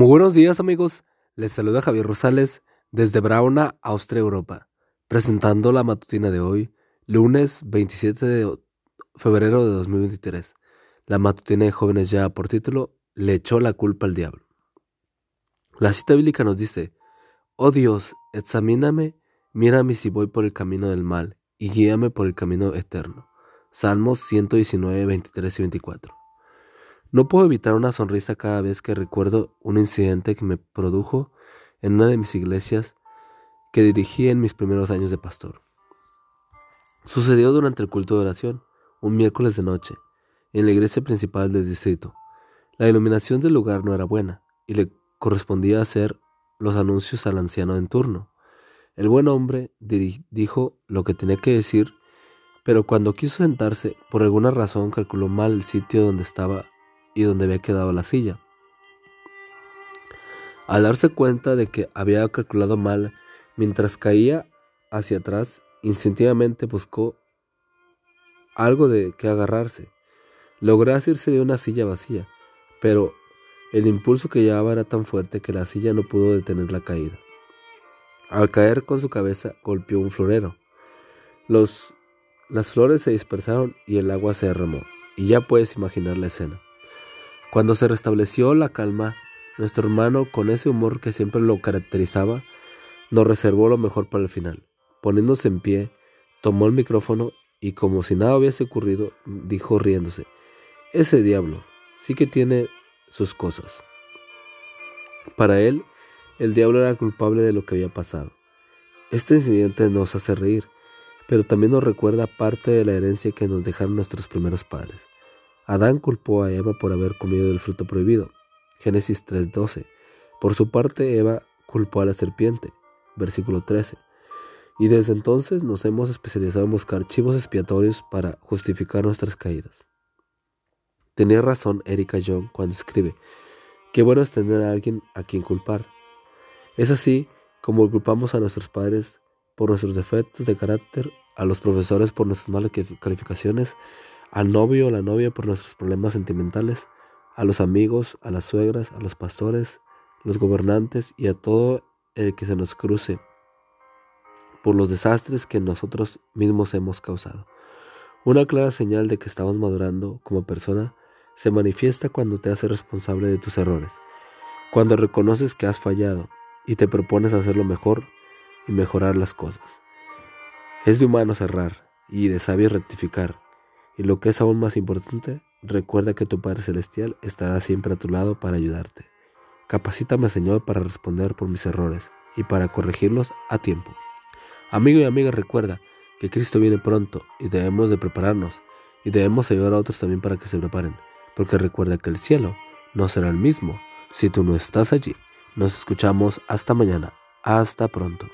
Muy buenos días amigos, les saluda Javier Rosales desde Brauna, Austria, Europa, presentando la matutina de hoy, lunes 27 de febrero de 2023. La matutina de jóvenes ya por título, Le echó la culpa al diablo. La cita bíblica nos dice, Oh Dios, examíname, mírame si voy por el camino del mal y guíame por el camino eterno. Salmos 119, 23 y 24. No puedo evitar una sonrisa cada vez que recuerdo un incidente que me produjo en una de mis iglesias que dirigí en mis primeros años de pastor. Sucedió durante el culto de oración, un miércoles de noche, en la iglesia principal del distrito. La iluminación del lugar no era buena y le correspondía hacer los anuncios al anciano en turno. El buen hombre dijo lo que tenía que decir, pero cuando quiso sentarse, por alguna razón calculó mal el sitio donde estaba y donde había quedado la silla. Al darse cuenta de que había calculado mal, mientras caía hacia atrás, instintivamente buscó algo de que agarrarse. Logró asirse de una silla vacía, pero el impulso que llevaba era tan fuerte que la silla no pudo detener la caída. Al caer con su cabeza golpeó un florero. Las flores se dispersaron y el agua se derramó, y ya puedes imaginar la escena. Cuando se restableció la calma, nuestro hermano, con ese humor que siempre lo caracterizaba, nos reservó lo mejor para el final. Poniéndose en pie, tomó el micrófono y como si nada hubiese ocurrido, dijo riéndose, ese diablo sí que tiene sus cosas. Para él, el diablo era culpable de lo que había pasado. Este incidente nos hace reír, pero también nos recuerda parte de la herencia que nos dejaron nuestros primeros padres. Adán culpó a Eva por haber comido del fruto prohibido. Génesis 3:12. Por su parte, Eva culpó a la serpiente. Versículo 13. Y desde entonces nos hemos especializado en buscar archivos expiatorios para justificar nuestras caídas. Tenía razón Erika Young cuando escribe, qué bueno es tener a alguien a quien culpar. Es así como culpamos a nuestros padres por nuestros defectos de carácter, a los profesores por nuestras malas calificaciones, al novio o la novia por nuestros problemas sentimentales, a los amigos, a las suegras, a los pastores, los gobernantes y a todo el que se nos cruce por los desastres que nosotros mismos hemos causado. Una clara señal de que estamos madurando como persona se manifiesta cuando te haces responsable de tus errores, cuando reconoces que has fallado y te propones hacerlo mejor y mejorar las cosas. Es de humano cerrar y de sabio rectificar, y lo que es aún más importante, recuerda que tu Padre Celestial estará siempre a tu lado para ayudarte. Capacítame, Señor, para responder por mis errores y para corregirlos a tiempo. Amigo y amiga, recuerda que Cristo viene pronto y debemos de prepararnos y debemos ayudar a otros también para que se preparen, porque recuerda que el cielo no será el mismo si tú no estás allí. Nos escuchamos hasta mañana. Hasta pronto.